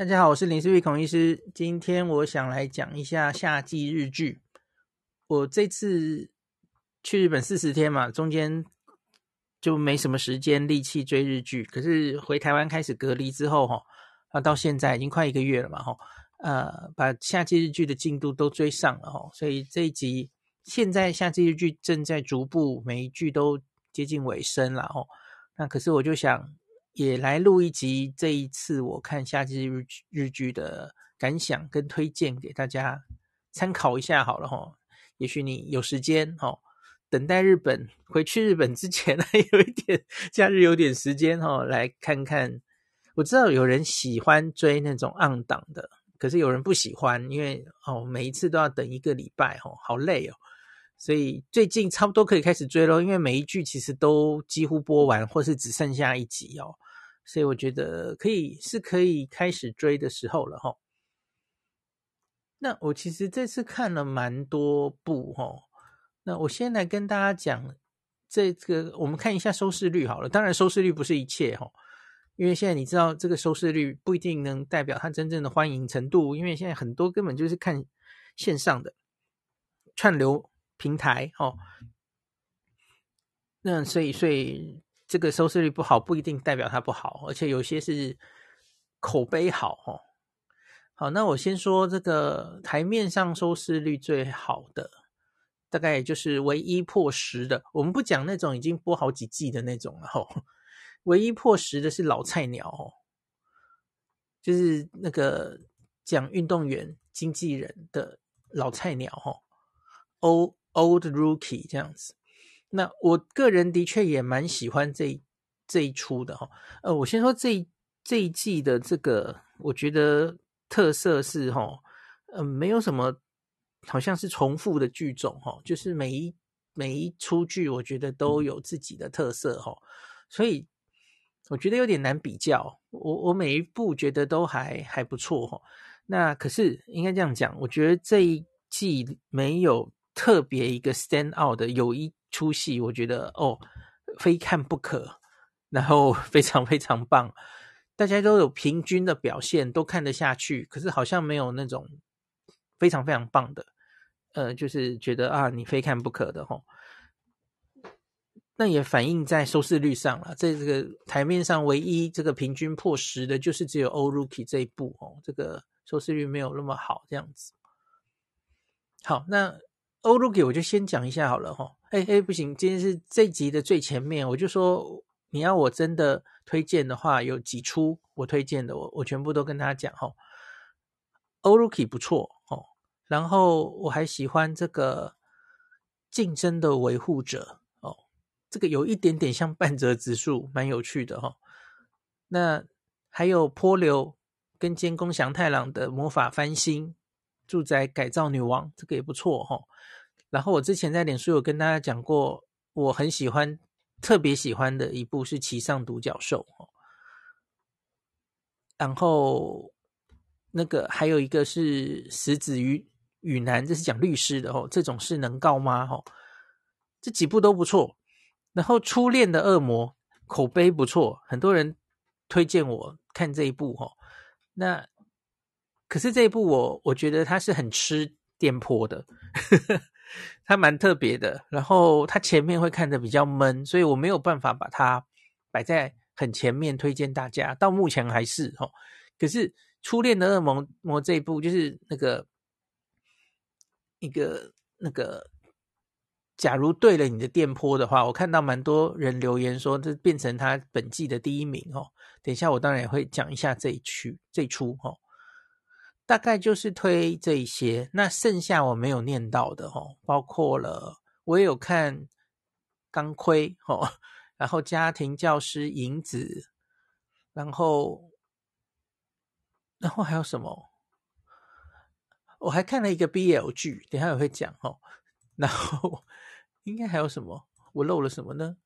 大家好，我是林思玉孔医师。今天我想来讲一下夏季日剧。我这次去日本四十天嘛，中间就没什么时间力气追日剧。可是回台湾开始隔离之后，哈，啊，到现在已经快一个月了嘛，哈，呃，把夏季日剧的进度都追上了，哈。所以这一集现在夏季日剧正在逐步每一剧都接近尾声了，哈。那可是我就想。也来录一集，这一次我看夏季日日剧的感想跟推荐给大家参考一下好了齁。也许你有时间齁，等待日本回去日本之前还 有一点假日有点时间哦，来看看。我知道有人喜欢追那种暗档的，可是有人不喜欢，因为哦每一次都要等一个礼拜哦，好累哦。所以最近差不多可以开始追咯，因为每一剧其实都几乎播完，或是只剩下一集哦。所以我觉得可以是可以开始追的时候了哈。那我其实这次看了蛮多部齁。那我先来跟大家讲这个，我们看一下收视率好了。当然收视率不是一切哈，因为现在你知道这个收视率不一定能代表它真正的欢迎程度，因为现在很多根本就是看线上的串流。平台哦，那所以所以这个收视率不好不一定代表它不好，而且有些是口碑好哦。好，那我先说这个台面上收视率最好的，大概也就是唯一破十的。我们不讲那种已经播好几季的那种了哦，唯一破十的是老菜鸟哦，就是那个讲运动员经纪人的老菜鸟哦，欧。Old Rookie 这样子，那我个人的确也蛮喜欢这这一出的哈。呃，我先说这这一季的这个，我觉得特色是哈，呃，没有什么好像是重复的剧种哈，就是每一每一出剧，我觉得都有自己的特色哈，所以我觉得有点难比较。我我每一部觉得都还还不错哈。那可是应该这样讲，我觉得这一季没有。特别一个 stand out 的有一出戏，我觉得哦，非看不可，然后非常非常棒，大家都有平均的表现，都看得下去。可是好像没有那种非常非常棒的，呃，就是觉得啊，你非看不可的齁。那也反映在收视率上了。这这个台面上唯一这个平均破十的，就是只有《Old Rookie》这一部哦，这个收视率没有那么好，这样子。好，那。欧陆给我就先讲一下好了哈，哎哎不行，今天是这集的最前面，我就说你要我真的推荐的话，有几出我推荐的，我我全部都跟大家讲哈。欧陆给不错哦，然后我还喜欢这个竞争的维护者哦，这个有一点点像半泽直树，蛮有趣的哈。那还有波流跟监工祥太郎的魔法翻新。住宅改造女王，这个也不错哈。然后我之前在脸书有跟大家讲过，我很喜欢、特别喜欢的一部是《骑上独角兽》哈。然后那个还有一个是《石子与与男》，这是讲律师的哦。这种事能告吗？哈，这几部都不错。然后《初恋的恶魔》口碑不错，很多人推荐我看这一部哈。那可是这一部我我觉得它是很吃电波的，呵呵，它蛮特别的。然后它前面会看得比较闷，所以我没有办法把它摆在很前面推荐大家。到目前还是齁。可是《初恋的恶魔魔》这一部就是那个一个那个，假如对了你的电波的话，我看到蛮多人留言说这变成他本季的第一名哦。等一下我当然也会讲一下这一区这一出齁。大概就是推这一些，那剩下我没有念到的哦，包括了我也有看钢盔哦，然后家庭教师影子，然后然后还有什么？我还看了一个 BL 剧，等下也会讲哦。然后应该还有什么？我漏了什么呢？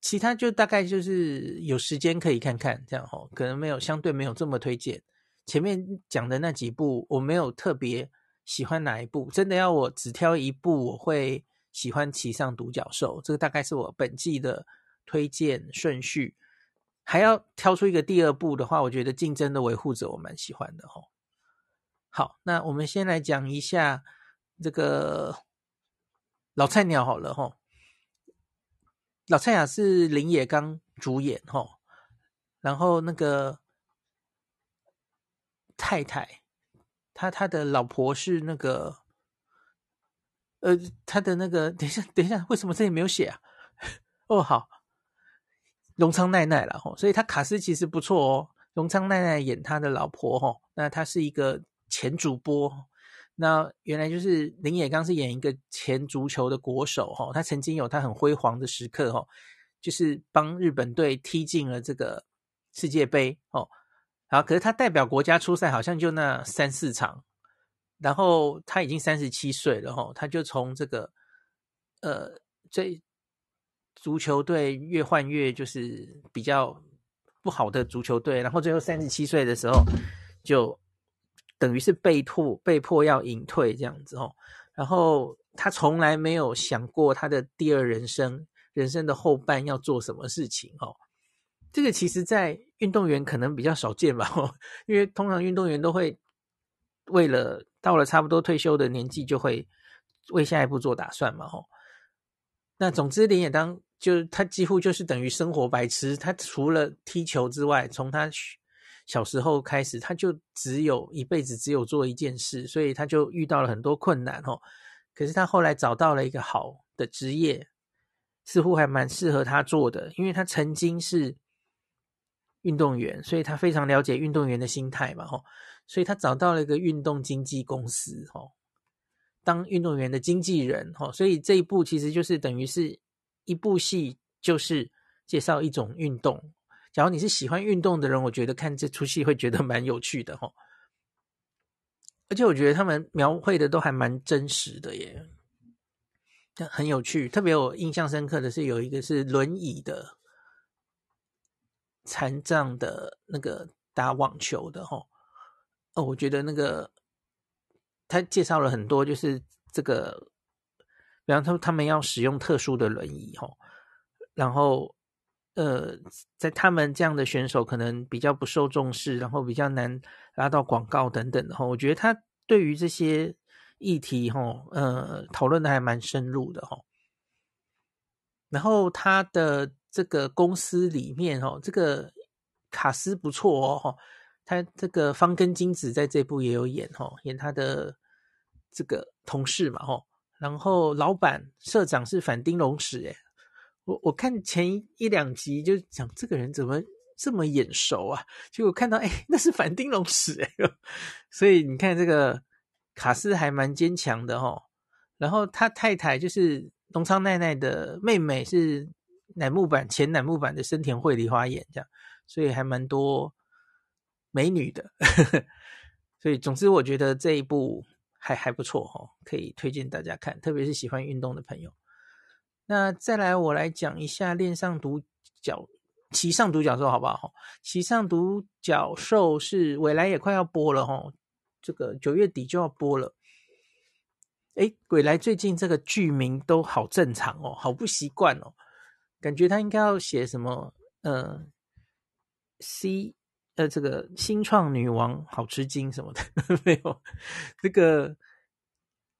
其他就大概就是有时间可以看看这样哦，可能没有相对没有这么推荐。前面讲的那几部，我没有特别喜欢哪一部。真的要我只挑一部，我会喜欢《骑上独角兽》。这个大概是我本季的推荐顺序。还要挑出一个第二部的话，我觉得竞争的维护者我蛮喜欢的吼。好，那我们先来讲一下这个老菜鸟好了吼。老菜鸟是林野刚主演吼，然后那个太太，他他的老婆是那个，呃，他的那个，等一下等一下，为什么这里没有写啊？哦，好。荣仓奈奈了吼，所以他卡斯其实不错哦。荣仓奈奈演他的老婆吼，那他是一个前主播，那原来就是林野刚是演一个前足球的国手吼，他曾经有他很辉煌的时刻吼，就是帮日本队踢进了这个世界杯哦。好，可是他代表国家出赛好像就那三四场，然后他已经三十七岁了吼，他就从这个呃最。足球队越换越就是比较不好的足球队，然后最后三十七岁的时候，就等于是被迫被迫要隐退这样子哦。然后他从来没有想过他的第二人生，人生的后半要做什么事情哦。这个其实在运动员可能比较少见吧，因为通常运动员都会为了到了差不多退休的年纪，就会为下一步做打算嘛。吼，那总之林野当。就他几乎就是等于生活白痴，他除了踢球之外，从他小时候开始，他就只有一辈子只有做一件事，所以他就遇到了很多困难吼。可是他后来找到了一个好的职业，似乎还蛮适合他做的，因为他曾经是运动员，所以他非常了解运动员的心态嘛，吼，所以他找到了一个运动经纪公司，吼，当运动员的经纪人，吼，所以这一部其实就是等于是。一部戏就是介绍一种运动，假如你是喜欢运动的人，我觉得看这出戏会觉得蛮有趣的齁。而且我觉得他们描绘的都还蛮真实的耶，很有趣。特别我印象深刻的是有一个是轮椅的残障的那个打网球的齁。哦，我觉得那个他介绍了很多，就是这个。比方说，他们要使用特殊的轮椅，吼，然后，呃，在他们这样的选手可能比较不受重视，然后比较难拉到广告等等的，吼，我觉得他对于这些议题，吼，呃，讨论的还蛮深入的，吼。然后他的这个公司里面，哦，这个卡斯不错哦，他这个方根金子在这部也有演，哦，演他的这个同事嘛，吼。然后老板社长是反町隆史，诶，我我看前一两集就讲这个人怎么这么眼熟啊？结果看到诶，那是反町隆史，诶，所以你看这个卡斯还蛮坚强的齁。然后他太太就是荣仓奈奈的妹妹，是乃木坂前乃木坂的深田绘梨花演这样，所以还蛮多美女的。所以总之我觉得这一部。还还不错哈，可以推荐大家看，特别是喜欢运动的朋友。那再来，我来讲一下《恋上独角骑上独角兽》好不好？哈，《骑上独角兽》是未来也快要播了哈，这个九月底就要播了。诶，未来最近这个剧名都好正常哦，好不习惯哦，感觉他应该要写什么？呃，C。呃，这个新创女王好吃惊什么的 没有？这个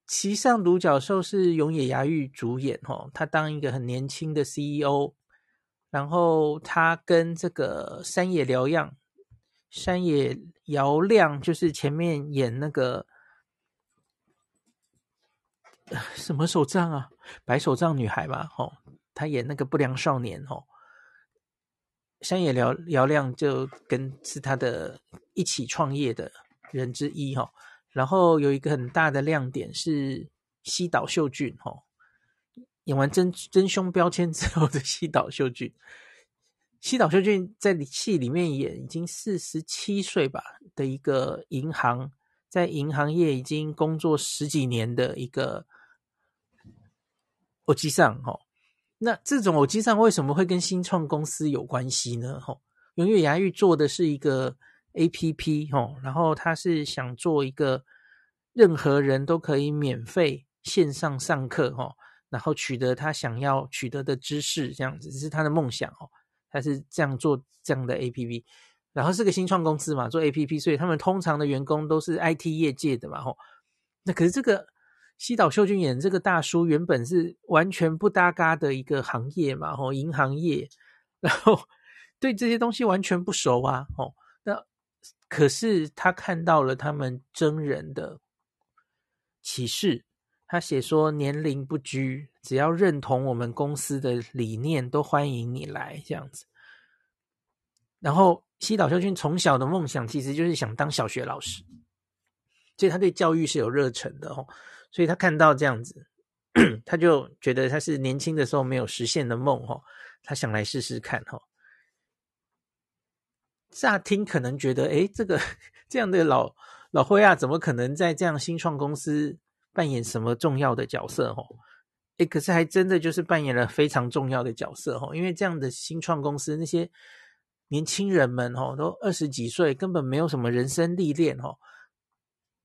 骑上独角兽是永野芽郁主演哦，他当一个很年轻的 CEO，然后他跟这个山野辽样，山野遥亮就是前面演那个什么手杖啊，白手杖女孩嘛，哦，他演那个不良少年哦。山野辽辽亮就跟是他的一起创业的人之一哈，然后有一个很大的亮点是西岛秀俊哈，演完真真凶标签之后的西岛秀俊，西岛秀俊在戏里面演已经四十七岁吧的一个银行，在银行业已经工作十几年的一个我记上哈。那这种偶机上为什么会跟新创公司有关系呢？吼，永野芽郁做的是一个 APP，吼，然后他是想做一个任何人都可以免费线上上课，吼，然后取得他想要取得的知识，这样子，这是他的梦想，哦。他是这样做这样的 APP，然后是个新创公司嘛，做 APP，所以他们通常的员工都是 IT 业界的嘛，吼。那可是这个西岛秀俊演这个大叔，原本是完全不搭嘎的一个行业嘛，吼，银行业，然后对这些东西完全不熟啊，吼。那可是他看到了他们真人的启示。他写说：“年龄不拘，只要认同我们公司的理念，都欢迎你来这样子。”然后西岛秀俊从小的梦想其实就是想当小学老师，所以他对教育是有热忱的哦。所以他看到这样子，他就觉得他是年轻的时候没有实现的梦哦，他想来试试看哦。乍听可能觉得，诶，这个 这样的老老灰啊，怎么可能在这样新创公司？扮演什么重要的角色？吼，诶，可是还真的就是扮演了非常重要的角色，吼，因为这样的新创公司，那些年轻人们，吼，都二十几岁，根本没有什么人生历练，吼。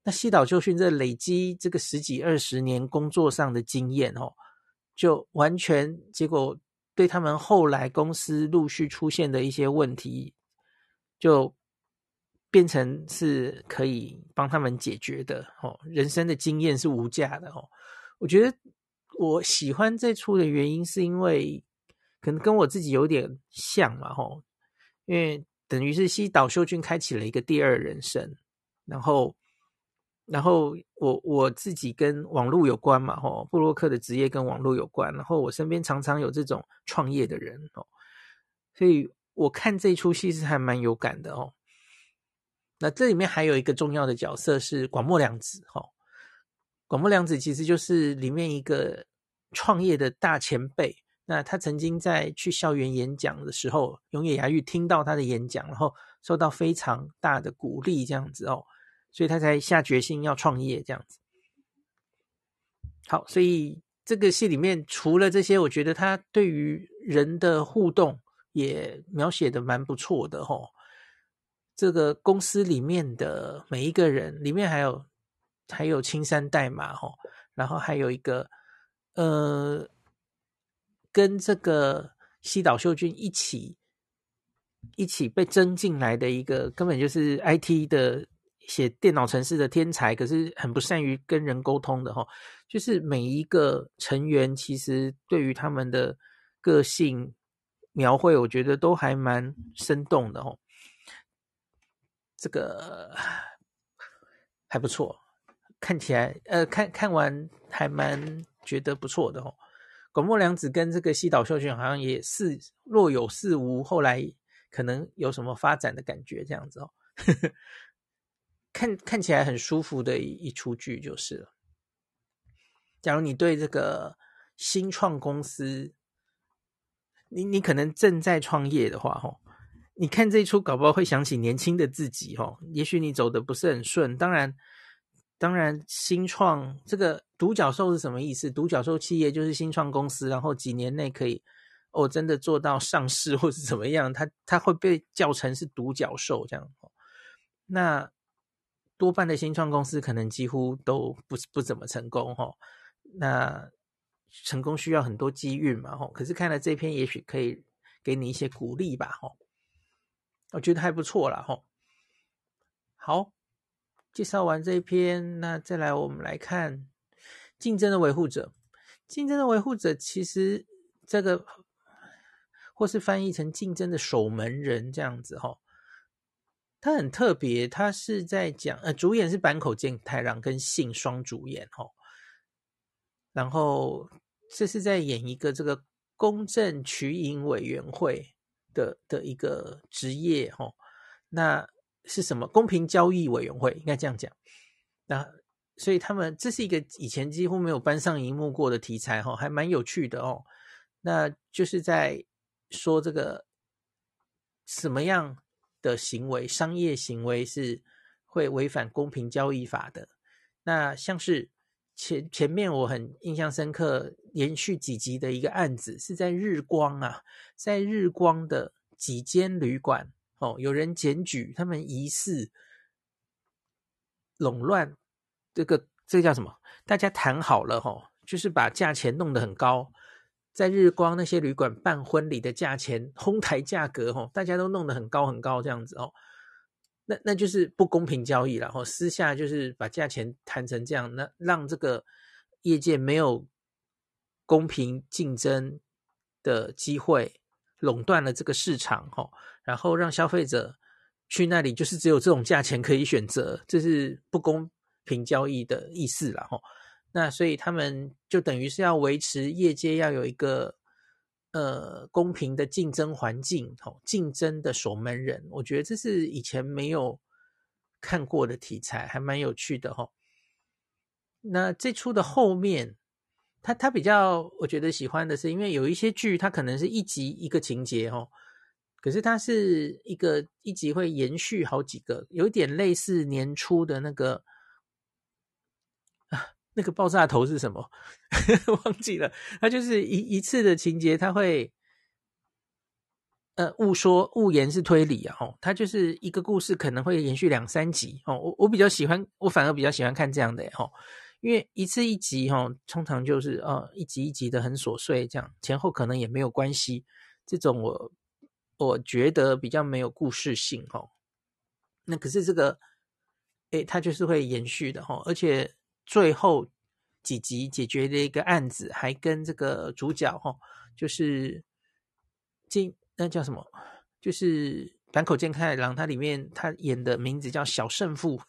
那西岛秀俊这累积这个十几二十年工作上的经验，哦，就完全结果对他们后来公司陆续出现的一些问题，就。变成是可以帮他们解决的哦，人生的经验是无价的哦。我觉得我喜欢这出的原因，是因为可能跟我自己有点像嘛吼，因为等于是西岛秀俊开启了一个第二人生，然后然后我我自己跟网络有关嘛吼，布洛克的职业跟网络有关，然后我身边常常有这种创业的人哦，所以我看这出戏是还蛮有感的哦。那这里面还有一个重要的角色是广末凉子哈，广末凉子其实就是里面一个创业的大前辈。那他曾经在去校园演讲的时候，永野芽郁听到他的演讲，然后受到非常大的鼓励，这样子哦，所以他才下决心要创业这样子。好，所以这个戏里面除了这些，我觉得他对于人的互动也描写的蛮不错的哈。这个公司里面的每一个人，里面还有还有青山代码吼，然后还有一个呃，跟这个西岛秀俊一起一起被征进来的一个，根本就是 IT 的写电脑程式的天才，可是很不善于跟人沟通的吼，就是每一个成员其实对于他们的个性描绘，我觉得都还蛮生动的吼。这个还不错，看起来呃，看看完还蛮觉得不错的哦。广末凉子跟这个西岛秀俊好像也是若有似无，后来可能有什么发展的感觉这样子哦。看看起来很舒服的一一出剧就是了。假如你对这个新创公司，你你可能正在创业的话，哦，你看这一出，搞不好会想起年轻的自己哦。也许你走的不是很顺，当然，当然，新创这个独角兽是什么意思？独角兽企业就是新创公司，然后几年内可以哦，真的做到上市或是怎么样，它它会被叫成是独角兽这样。那多半的新创公司可能几乎都不不怎么成功哈。那成功需要很多机遇嘛哈。可是看了这篇，也许可以给你一些鼓励吧哈。我觉得还不错啦，吼。好，介绍完这一篇，那再来我们来看竞争的维护者。竞争的维护者其实这个或是翻译成竞争的守门人这样子，吼。他很特别，他是在讲，呃，主演是坂口健太郎跟信双主演，吼。然后这是在演一个这个公正取引委员会。的的一个职业哈，那是什么？公平交易委员会应该这样讲。那所以他们这是一个以前几乎没有搬上荧幕过的题材哈，还蛮有趣的哦。那就是在说这个什么样的行为，商业行为是会违反公平交易法的。那像是前前面我很印象深刻。连续几集的一个案子是在日光啊，在日光的几间旅馆哦，有人检举他们疑似垄断，这个这个叫什么？大家谈好了哈，就是把价钱弄得很高，在日光那些旅馆办婚礼的价钱，哄抬价格哦，大家都弄得很高很高这样子哦，那那就是不公平交易了。然后私下就是把价钱谈成这样，那让这个业界没有公平竞争的机会，垄断了这个市场哦，然后让消费者去那里就是只有这种价钱可以选择，这是不公平交易的意思了哦。那所以他们就等于是要维持业界要有一个呃公平的竞争环境，吼，竞争的守门人，我觉得这是以前没有看过的题材，还蛮有趣的吼。那这出的后面，他他比较我觉得喜欢的是，因为有一些剧它可能是一集一个情节吼，可是它是一个一集会延续好几个，有点类似年初的那个。那个爆炸头是什么？忘记了。它就是一一次的情节，它会呃误说误言是推理啊。哦，它就是一个故事可能会延续两三集哦。我我比较喜欢，我反而比较喜欢看这样的哦，因为一次一集哦，通常就是呃一集一集的很琐碎，这样前后可能也没有关系。这种我我觉得比较没有故事性哦。那可是这个，诶，它就是会延续的哦，而且。最后几集解决的一个案子，还跟这个主角哈，就是金那叫什么？就是坂口健太郎，他里面他演的名字叫小胜负，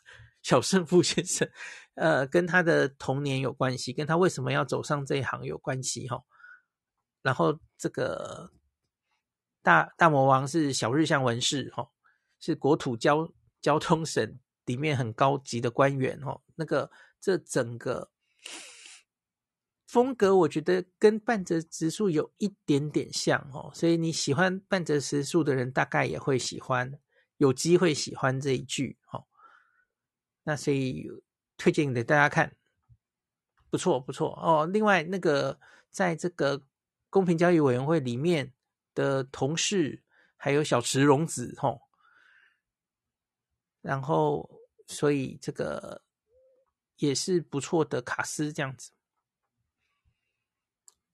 小胜负先生，呃，跟他的童年有关系，跟他为什么要走上这一行有关系哈。然后这个大大魔王是小日向文士哈，是国土交交通省里面很高级的官员哈，那个。这整个风格，我觉得跟半泽直树有一点点像哦，所以你喜欢半泽直树的人，大概也会喜欢，有机会喜欢这一句哦。那所以推荐给大家看，不错不错哦。另外，那个在这个公平交易委员会里面的同事，还有小池荣子哦，然后所以这个。也是不错的卡司，这样子。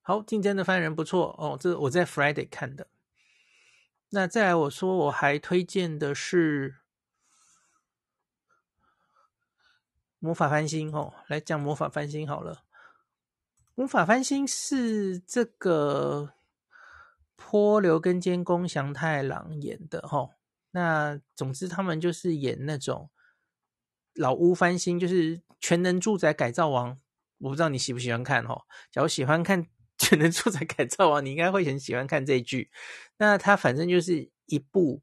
好，竞争的犯人不错哦，这我在 Friday 看的。那再来，我说我还推荐的是《魔法翻新》哦，来讲《魔法翻新》好了。《魔法翻新》是这个坡流跟监工祥太郎演的哦。那总之，他们就是演那种。老屋翻新就是全能住宅改造王，我不知道你喜不喜欢看哦。假如喜欢看 全能住宅改造王，你应该会很喜欢看这一剧。那它反正就是一部，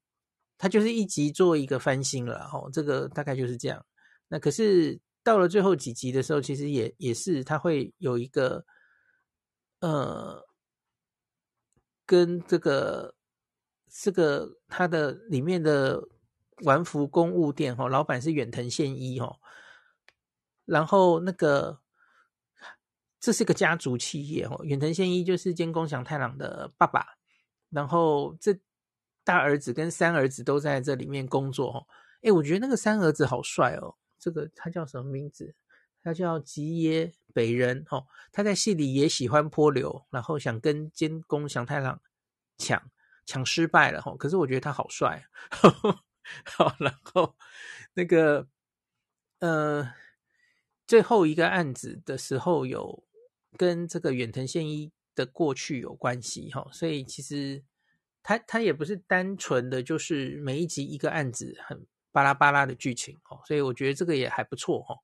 它就是一集做一个翻新了哦。这个大概就是这样。那可是到了最后几集的时候，其实也也是它会有一个呃，跟这个这个它的里面的。丸福公务店哈，老板是远藤宪一哈，然后那个这是个家族企业哦，远藤宪一就是监工祥太郎的爸爸，然后这大儿子跟三儿子都在这里面工作哦，诶，我觉得那个三儿子好帅哦，这个他叫什么名字？他叫吉野北人哦，他在戏里也喜欢泼流，然后想跟监工祥太郎抢抢失败了哈，可是我觉得他好帅。好，然后那个呃，最后一个案子的时候，有跟这个远藤宪一的过去有关系哈，所以其实他他也不是单纯的就是每一集一个案子很巴拉巴拉的剧情哦，所以我觉得这个也还不错哈。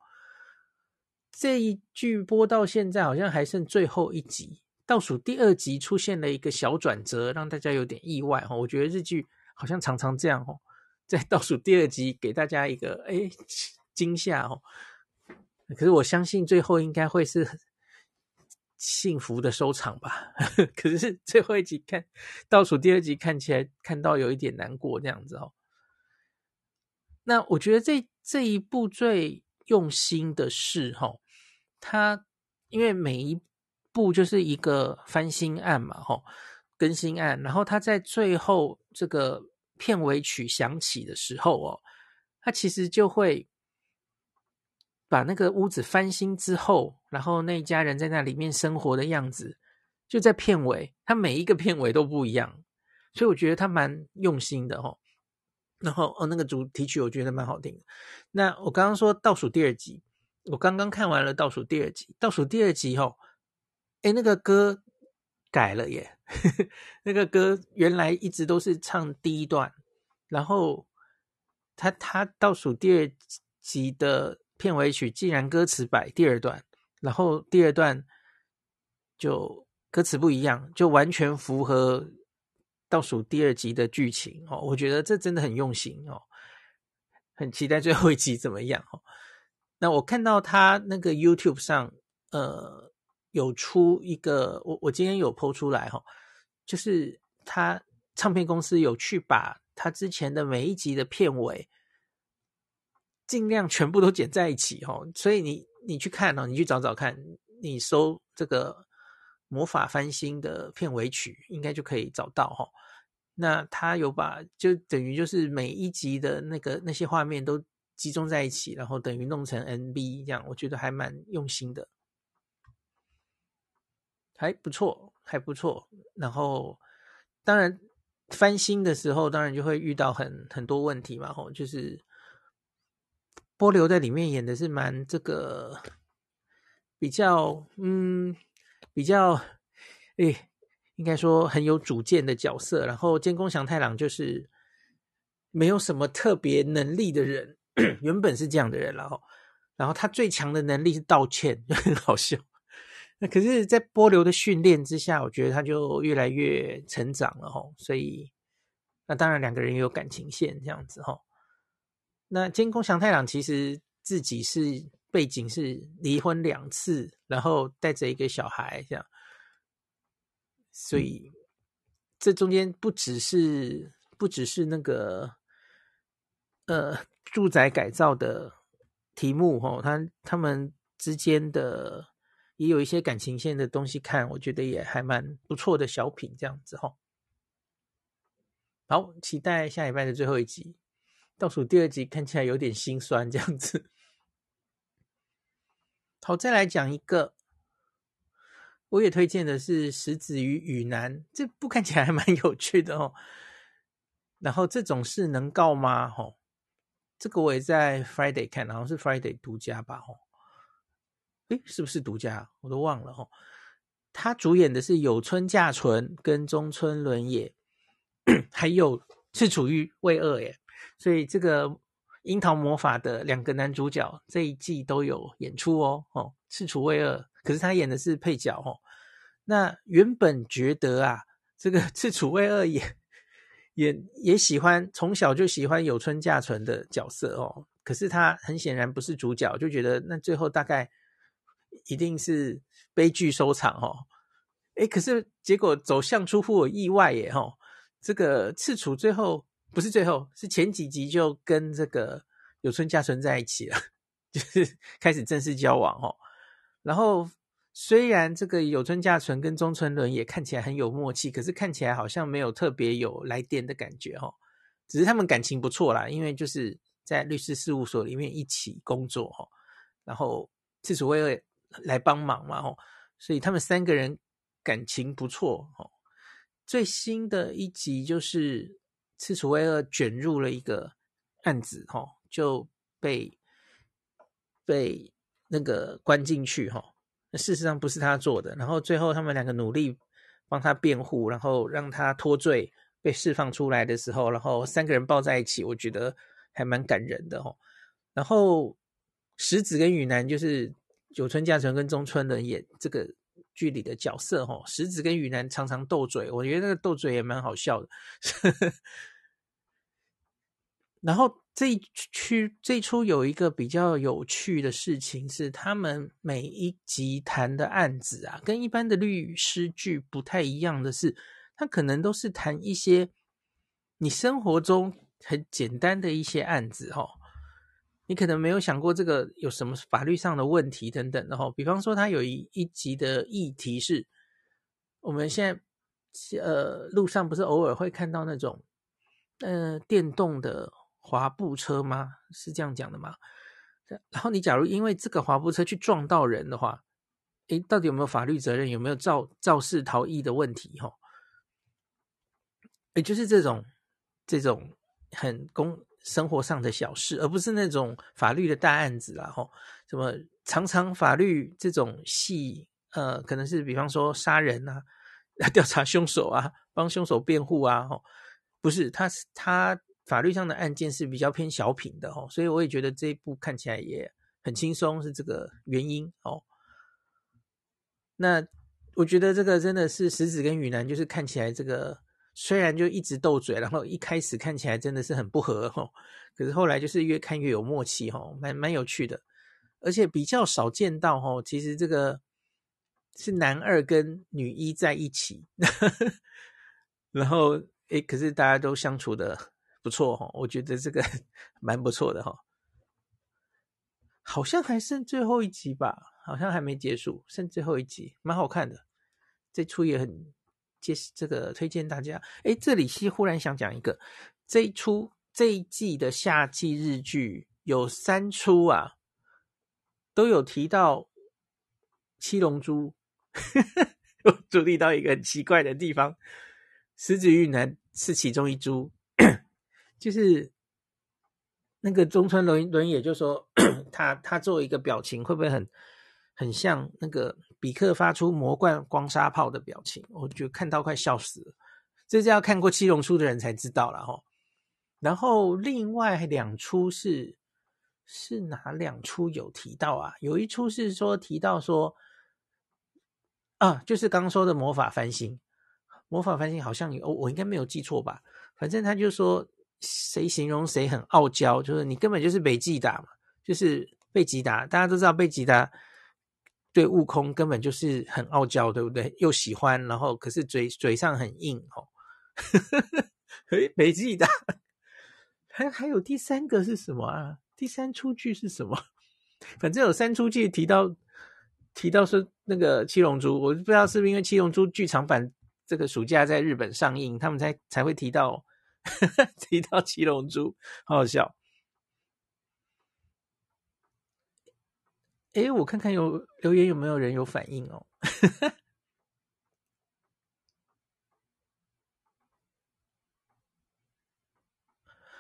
这一剧播到现在好像还剩最后一集，倒数第二集出现了一个小转折，让大家有点意外哈。我觉得日剧好像常常这样哦。在倒数第二集给大家一个哎惊吓哦，可是我相信最后应该会是幸福的收场吧。可是最后一集看倒数第二集看起来看到有一点难过这样子哦。那我觉得这这一部最用心的是哈，它因为每一部就是一个翻新案嘛哈，更新案，然后它在最后这个。片尾曲响起的时候哦，他其实就会把那个屋子翻新之后，然后那一家人在那里面生活的样子，就在片尾，他每一个片尾都不一样，所以我觉得他蛮用心的哦。然后哦，那个主题曲我觉得蛮好听。那我刚刚说倒数第二集，我刚刚看完了倒数第二集，倒数第二集哦，哎，那个歌改了耶，那个歌原来一直都是唱第一段，然后他他倒数第二集的片尾曲竟然歌词摆第二段，然后第二段就歌词不一样，就完全符合倒数第二集的剧情哦。我觉得这真的很用心哦，很期待最后一集怎么样哦。那我看到他那个 YouTube 上，呃，有出一个，我我今天有 PO 出来哈，就是他唱片公司有去把他之前的每一集的片尾。尽量全部都剪在一起哈，所以你你去看哦，你去找找看，你搜这个魔法翻新的片尾曲，应该就可以找到哈。那他有把就等于就是每一集的那个那些画面都集中在一起，然后等于弄成 MV 这样，我觉得还蛮用心的，还不错，还不错。然后当然翻新的时候，当然就会遇到很很多问题嘛，吼，就是。波流在里面演的是蛮这个比较嗯比较诶，应该说很有主见的角色。然后监工祥太郎就是没有什么特别能力的人，原本是这样的人，然后然后他最强的能力是道歉，就很好笑。那可是，在波流的训练之下，我觉得他就越来越成长了哈。所以那当然两个人也有感情线这样子哈。那监工祥太郎其实自己是背景是离婚两次，然后带着一个小孩这样，所以这中间不只是不只是那个呃住宅改造的题目哦，他他们之间的也有一些感情线的东西看，我觉得也还蛮不错的小品这样子哈。好，期待下礼拜的最后一集。倒数第二集看起来有点心酸，这样子。好，再来讲一个，我也推荐的是石子与雨男，这部看起来还蛮有趣的哦。然后这种事能告吗？吼，这个我也在 Friday 看，好像是 Friday 独家吧？吼，是不是独家？我都忘了吼。他主演的是有村架纯跟中村伦也，还有赤楚玉卫二耶。所以这个《樱桃魔法》的两个男主角这一季都有演出哦，哦，赤楚卫二，可是他演的是配角哦。那原本觉得啊，这个 赤楚卫二也也也喜欢，从小就喜欢有村架纯的角色哦。可是他很显然不是主角，就觉得那最后大概一定是悲剧收场哦。诶，可是结果走向出乎我意外耶，哦，这个赤楚最后。不是最后，是前几集就跟这个有村架纯在一起了，就是开始正式交往哦。然后虽然这个有村架纯跟中村伦也看起来很有默契，可是看起来好像没有特别有来电的感觉哦。只是他们感情不错啦，因为就是在律师事务所里面一起工作哦。然后赤楚卫二来帮忙嘛哦，所以他们三个人感情不错哦。最新的一集就是。赤楚威二卷入了一个案子，哈，就被被那个关进去，哈。那事实上不是他做的，然后最后他们两个努力帮他辩护，然后让他脱罪被释放出来的时候，然后三个人抱在一起，我觉得还蛮感人的，哈。然后石子跟雨男就是久村架纯跟中村的演这个剧里的角色，哈。石子跟羽男常常斗嘴，我觉得那个斗嘴也蛮好笑的。然后这一区这一出有一个比较有趣的事情是，他们每一集谈的案子啊，跟一般的律师剧不太一样的是，他可能都是谈一些你生活中很简单的一些案子哦，你可能没有想过这个有什么法律上的问题等等的哦。比方说，他有一一集的议题是，我们现在呃路上不是偶尔会看到那种呃电动的。滑步车吗？是这样讲的吗？然后你假如因为这个滑步车去撞到人的话，诶，到底有没有法律责任？有没有肇肇事逃逸的问题？哈，也就是这种这种很公生活上的小事，而不是那种法律的大案子啦。吼，什么常常法律这种戏，呃，可能是比方说杀人啊，调查凶手啊，帮凶手辩护啊，吼，不是，他是他法律上的案件是比较偏小品的，哈，所以我也觉得这一部看起来也很轻松，是这个原因哦。那我觉得这个真的是石子跟宇南，就是看起来这个虽然就一直斗嘴，然后一开始看起来真的是很不和哦，可是后来就是越看越有默契哦，蛮蛮有趣的，而且比较少见到哦，其实这个是男二跟女一在一起，然后诶，可是大家都相处的不错哈，我觉得这个 蛮不错的哈。好像还剩最后一集吧，好像还没结束，剩最后一集，蛮好看的。这出也很介这个推荐大家。哎，这里是忽然想讲一个，这一出这一季的夏季日剧有三出啊，都有提到七龙珠。我注意到一个很奇怪的地方，石子玉男是其中一株，就是。那个中村伦伦也就说，他他做一个表情，会不会很很像那个比克发出魔贯光沙炮的表情？我就看到快笑死了。这是要看过七龙珠的人才知道了哈。然后另外两出是是哪两出有提到啊？有一出是说提到说啊，就是刚说的魔法翻新，魔法翻新好像有，我应该没有记错吧？反正他就说。谁形容谁很傲娇？就是你根本就是贝吉达嘛，就是贝吉达。大家都知道贝吉达对悟空根本就是很傲娇，对不对？又喜欢，然后可是嘴嘴上很硬哦。诶，贝吉达，还还有第三个是什么啊？第三出剧是什么？反正有三出剧提到提到说那个七龙珠，我不知道是不是因为七龙珠剧场版这个暑假在日本上映，他们才才会提到。提到七龙珠，好好笑。哎，我看看有留言有没有人有反应哦。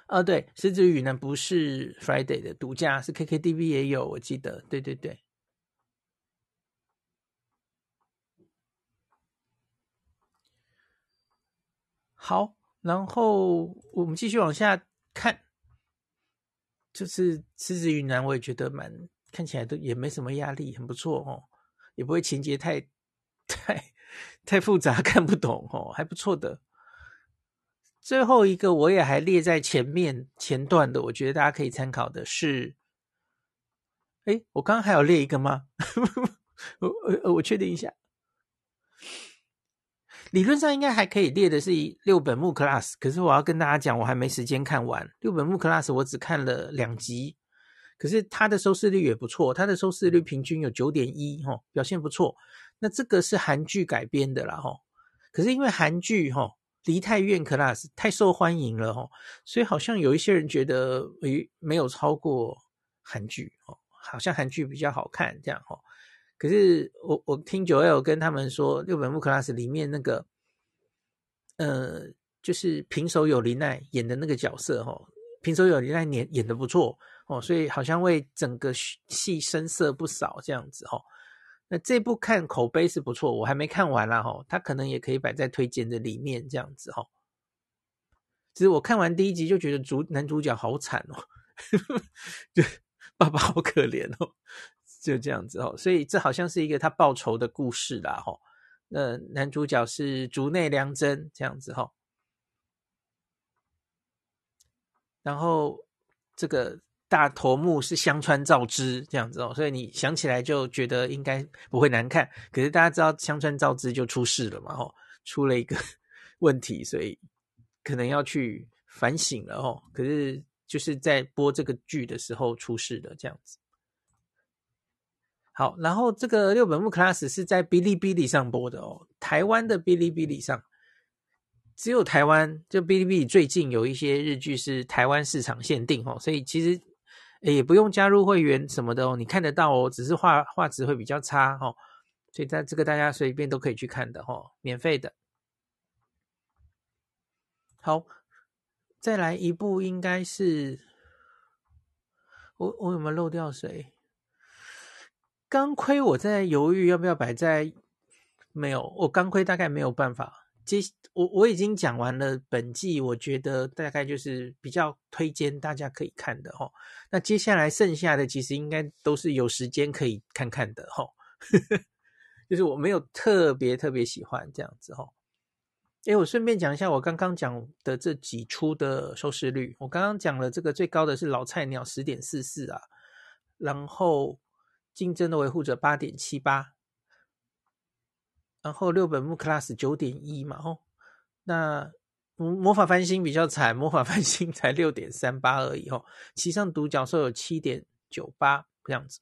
啊，对，狮子与呢不是 Friday 的独家，是 KKTV 也有，我记得。对对对，好。然后我们继续往下看，就是狮子与男，我也觉得蛮看起来都也没什么压力，很不错哦，也不会情节太太太复杂 看不懂哦，还不错的。最后一个我也还列在前面前段的，我觉得大家可以参考的是，哎，我刚刚还有列一个吗？我我我确定一下。理论上应该还可以列的是六本木 class，可是我要跟大家讲，我还没时间看完六本木 class，我只看了两集，可是它的收视率也不错，它的收视率平均有九点一，哈，表现不错。那这个是韩剧改编的啦，哈，可是因为韩剧哈梨泰院 class 太受欢迎了，哈，所以好像有一些人觉得诶没有超过韩剧，哦，好像韩剧比较好看这样，哈。可是我我听九 L 跟他们说，六本木 class 里面那个，呃，就是平手友梨奈演的那个角色哦，平手友梨奈演演的不错哦，所以好像为整个戏生色不少这样子哦。那这部看口碑是不错，我还没看完啦哈，他可能也可以摆在推荐的里面这样子哈。其实我看完第一集就觉得主男主角好惨哦，就爸爸好可怜哦。就这样子哦，所以这好像是一个他报仇的故事啦，哈。那男主角是竹内良真这样子哈，然后这个大头目是香川照之这样子哦，所以你想起来就觉得应该不会难看。可是大家知道香川照之就出事了嘛，哈，出了一个问题，所以可能要去反省了哦。可是就是在播这个剧的时候出事的这样子。好，然后这个六本木 class 是在哔哩哔哩上播的哦，台湾的哔哩哔哩上，只有台湾就哔哩哔哩最近有一些日剧是台湾市场限定哦，所以其实也不用加入会员什么的哦，你看得到哦，只是画画质会比较差哦。所以在这个大家随便都可以去看的哦，免费的。好，再来一部应该是我我有没有漏掉谁？钢盔我在犹豫要不要摆在没有，我钢盔大概没有办法。接我我已经讲完了本季，我觉得大概就是比较推荐大家可以看的齁。那接下来剩下的其实应该都是有时间可以看看的齁。就是我没有特别特别喜欢这样子齁。诶，我顺便讲一下我刚刚讲的这几出的收视率。我刚刚讲了这个最高的是老菜鸟十点四四啊，然后竞争的维护者八点七八。然后六本木 class 九点一嘛，哦，那魔法翻新比较惨，魔法翻新才六点三八而已，哦，骑上独角兽有七点九八这样子。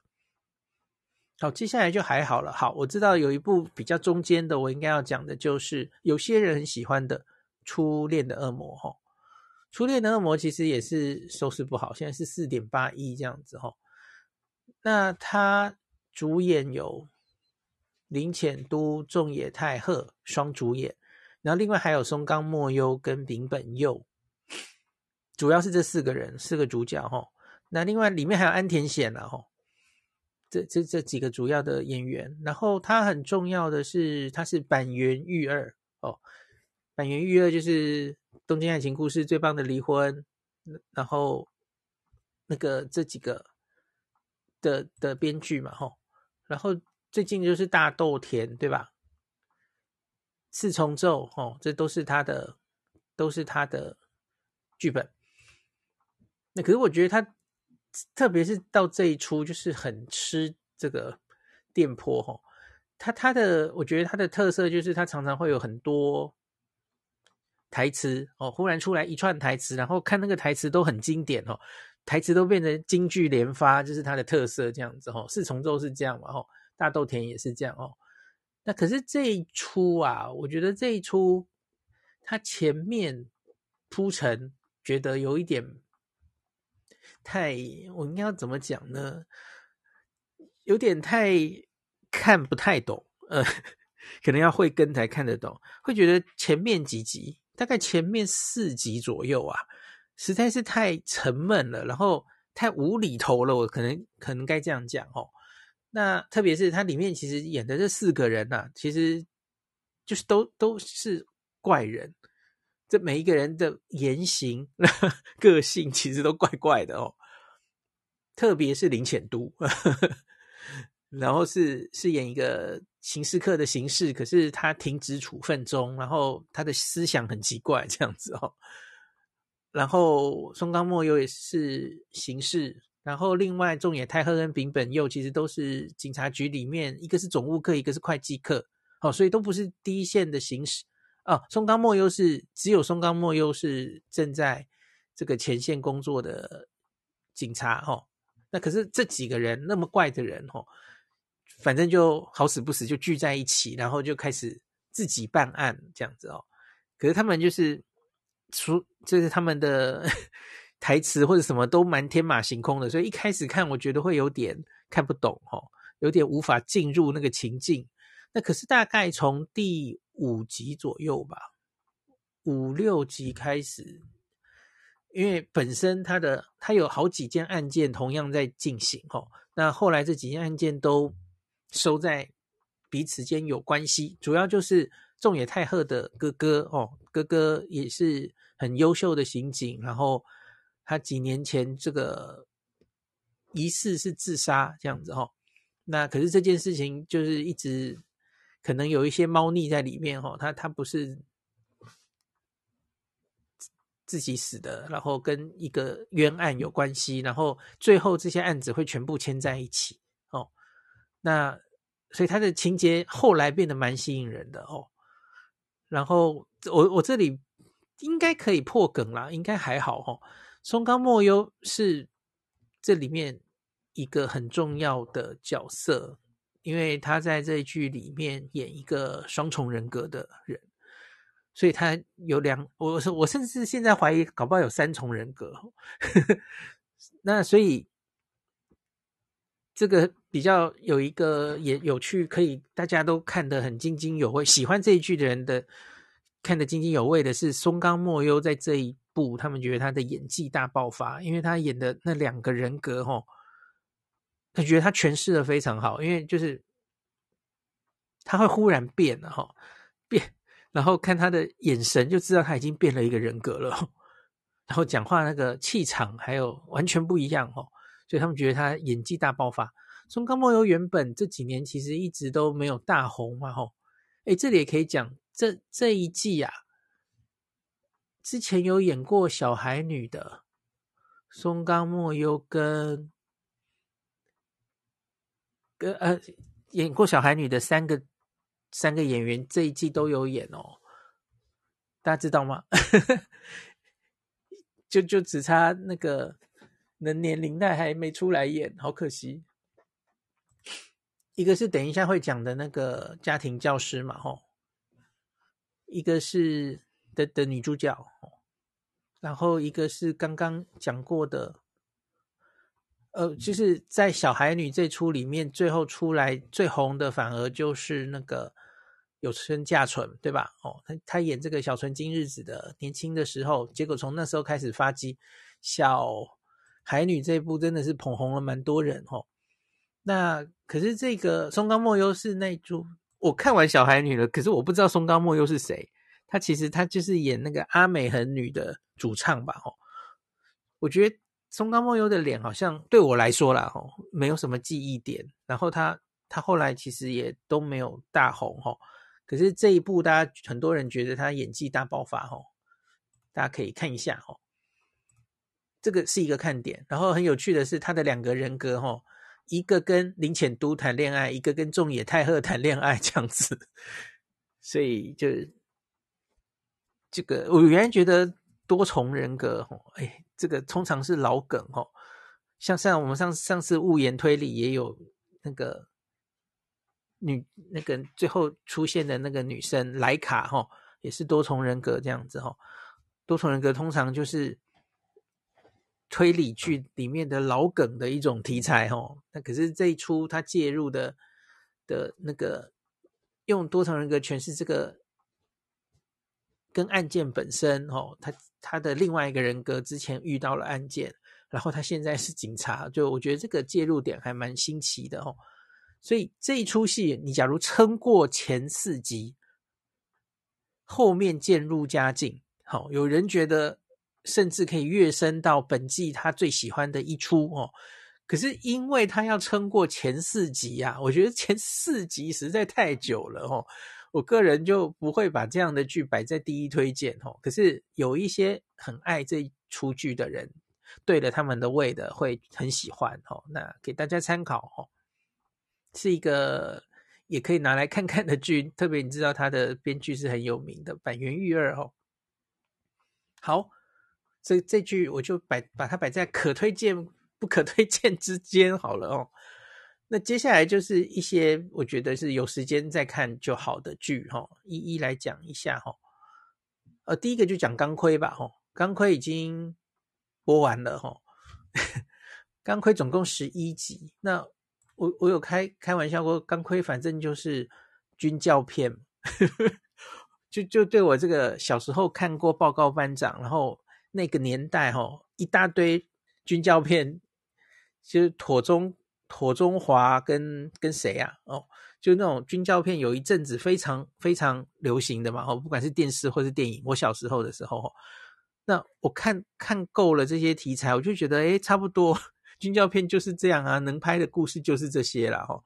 好，接下来就还好了。好，我知道有一部比较中间的，我应该要讲的就是有些人很喜欢的《初恋的恶魔》哈，《初恋的恶魔》其实也是收视不好，现在是四点八一这样子，哈。那他主演有。林遣都、仲野太贺双主演，然后另外还有松冈莫优跟柄本佑，主要是这四个人，四个主角哈。那另外里面还有安田显了哈，这这这几个主要的演员。然后他很重要的是，他是坂垣裕二哦，坂垣裕二就是《东京爱情故事》最棒的离婚，然后那个这几个的的编剧嘛哈，然后。最近就是大豆田，对吧？四重奏，哦，这都是他的，都是他的剧本。那可是我觉得他，特别是到这一出，就是很吃这个电波，哈。他他的，我觉得他的特色就是他常常会有很多台词哦，忽然出来一串台词，然后看那个台词都很经典哦，台词都变成京剧连发，就是他的特色这样子，哦。四重奏是这样嘛，哦。大豆田也是这样哦，那可是这一出啊，我觉得这一出它前面铺陈，觉得有一点太，我应该要怎么讲呢？有点太看不太懂，呃，可能要会跟才看得懂，会觉得前面几集，大概前面四集左右啊，实在是太沉闷了，然后太无厘头了，我可能可能该这样讲哦。那特别是他里面其实演的这四个人呐、啊，其实就是都都是怪人，这每一个人的言行、个性其实都怪怪的哦。特别是林浅都，然后是饰演一个刑事课的刑事，可是他停职处分中，然后他的思想很奇怪这样子哦。然后松冈茉优也是刑事。然后，另外，仲野太贺跟柄本佑其实都是警察局里面，一个是总务课，一个是会计课，哦，所以都不是第一线的刑事。哦，松冈莫优是只有松冈莫优是正在这个前线工作的警察，哦，那可是这几个人那么怪的人，哦，反正就好死不死就聚在一起，然后就开始自己办案这样子哦。可是他们就是出，这是他们的。台词或者什么都蛮天马行空的，所以一开始看我觉得会有点看不懂齁，有点无法进入那个情境。那可是大概从第五集左右吧，五六集开始，因为本身他的他有好几件案件同样在进行齁，那后来这几件案件都收在彼此间有关系，主要就是仲野太贺的哥哥哦，哥哥也是很优秀的刑警，然后。他几年前这个疑似是自杀这样子哈，那可是这件事情就是一直可能有一些猫腻在里面哈，他他不是自己死的，然后跟一个冤案有关系，然后最后这些案子会全部牵在一起哦，那所以他的情节后来变得蛮吸引人的哦，然后我我这里应该可以破梗啦，应该还好哈。松冈莫优是这里面一个很重要的角色，因为他在这一剧里面演一个双重人格的人，所以他有两，我我甚至现在怀疑搞不好有三重人格。那所以这个比较有一个也有趣，可以大家都看得很津津有味，喜欢这一剧的人的看得津津有味的是松冈莫优在这一部，他们觉得他的演技大爆发，因为他演的那两个人格，吼，他觉得他诠释的非常好，因为就是他会忽然变了，哈，变，然后看他的眼神就知道他已经变了一个人格了，然后讲话那个气场还有完全不一样，哦，所以他们觉得他演技大爆发。松冈茉优原本这几年其实一直都没有大红嘛，吼，诶，这里也可以讲，这这一季啊，之前有演过小孩女的松冈莫优跟跟呃演过小孩女的三个三个演员这一季都有演哦，大家知道吗？就就只差那个能年龄但还没出来演，好可惜。一个是等一下会讲的那个家庭教师嘛，吼，一个是的的女主角，然后一个是刚刚讲过的，呃，就是在小孩女这出里面，最后出来最红的反而就是那个有村架纯，对吧？哦，他他演这个小纯今日子的年轻的时候，结果从那时候开始发迹，小孩女这一部真的是捧红了蛮多人，哦。那可是这个松冈莫优是那出，我看完小孩女了，可是我不知道松冈莫优是谁。他其实他就是演那个阿美横女的主唱吧？哦，我觉得松冈茉优的脸好像对我来说啦，哦，没有什么记忆点。然后他他后来其实也都没有大红哦。可是这一部大家很多人觉得他演技大爆发哦，大家可以看一下哦。这个是一个看点。然后很有趣的是他的两个人格哦。一个跟林浅都谈恋爱，一个跟仲野太贺谈恋爱，这样子，所以就这个，我原来觉得多重人格哦，哎，这个通常是老梗哦。像像我们上上次误言推理也有那个女那个最后出现的那个女生莱卡哈，也是多重人格这样子哈。多重人格通常就是。推理剧里面的老梗的一种题材哦，那可是这一出他介入的的那个用多重人格诠释这个跟案件本身哦，他他的另外一个人格之前遇到了案件，然后他现在是警察，就我觉得这个介入点还蛮新奇的哦。所以这一出戏，你假如撑过前四集，后面渐入佳境，好，有人觉得。甚至可以跃升到本季他最喜欢的一出哦，可是因为他要撑过前四集啊，我觉得前四集实在太久了哦，我个人就不会把这样的剧摆在第一推荐哦。可是有一些很爱这出剧的人，对了他们的胃的会很喜欢哦。那给大家参考哦，是一个也可以拿来看看的剧，特别你知道他的编剧是很有名的坂元裕二哦。好。这这句我就摆把它摆在可推荐不可推荐之间好了哦。那接下来就是一些我觉得是有时间再看就好的剧哈，一一来讲一下哈。呃，第一个就讲钢盔吧哈，钢盔已经播完了哈。钢盔总共十一集，那我我有开开玩笑过，钢盔反正就是军教片，就就对我这个小时候看过报告班长，然后。那个年代哈，一大堆军教片，就是妥中妥中华跟跟谁啊？哦，就那种军教片，有一阵子非常非常流行的嘛。哦，不管是电视或是电影，我小时候的时候，那我看看够了这些题材，我就觉得哎，差不多军教片就是这样啊，能拍的故事就是这些了哈。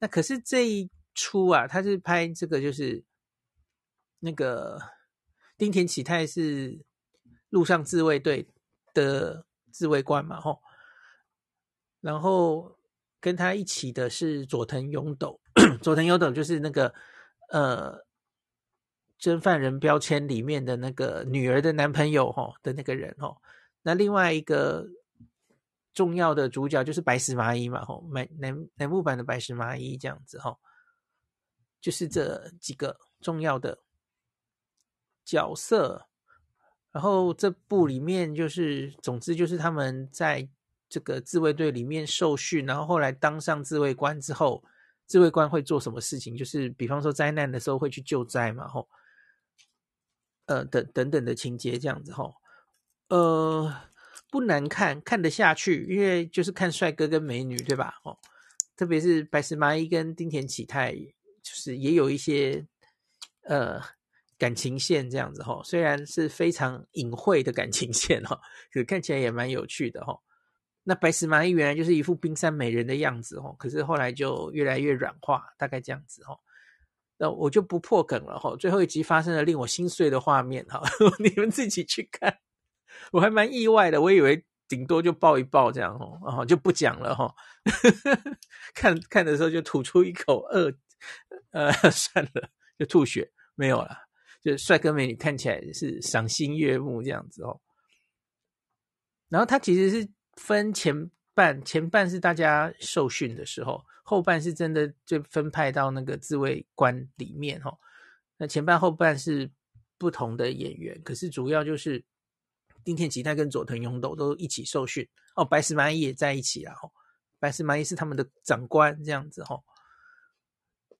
那可是这一出啊，他是拍这个，就是那个丁田启泰是。陆上自卫队的自卫官嘛，吼，然后跟他一起的是佐藤勇斗，佐藤勇斗就是那个呃，真犯人标签里面的那个女儿的男朋友，哦的那个人，哦。那另外一个重要的主角就是白石麻衣嘛，吼，乃乃乃木版的白石麻衣这样子，吼，就是这几个重要的角色。然后这部里面就是，总之就是他们在这个自卫队里面受训，然后后来当上自卫官之后，自卫官会做什么事情？就是比方说灾难的时候会去救灾嘛，吼，呃，等等等的情节这样子，吼，呃，不难看，看得下去，因为就是看帅哥跟美女，对吧？哦，特别是白石麻衣跟丁田启泰，就是也有一些呃。感情线这样子哈，虽然是非常隐晦的感情线哈，可看起来也蛮有趣的哈。那白石麻衣原来就是一副冰山美人的样子哦，可是后来就越来越软化，大概这样子哦。那我就不破梗了哈。最后一集发生了令我心碎的画面哈，你们自己去看。我还蛮意外的，我以为顶多就抱一抱这样哦，然后，就不讲了哈。看看的时候就吐出一口恶，呃，算了，就吐血没有了。就帅哥美女看起来是赏心悦目这样子哦，然后他其实是分前半，前半是大家受训的时候，后半是真的就分派到那个自卫官里面哦。那前半后半是不同的演员，可是主要就是丁田吉泰跟佐藤勇斗都一起受训哦，白石麻衣也在一起啦，白石麻衣是他们的长官这样子哦。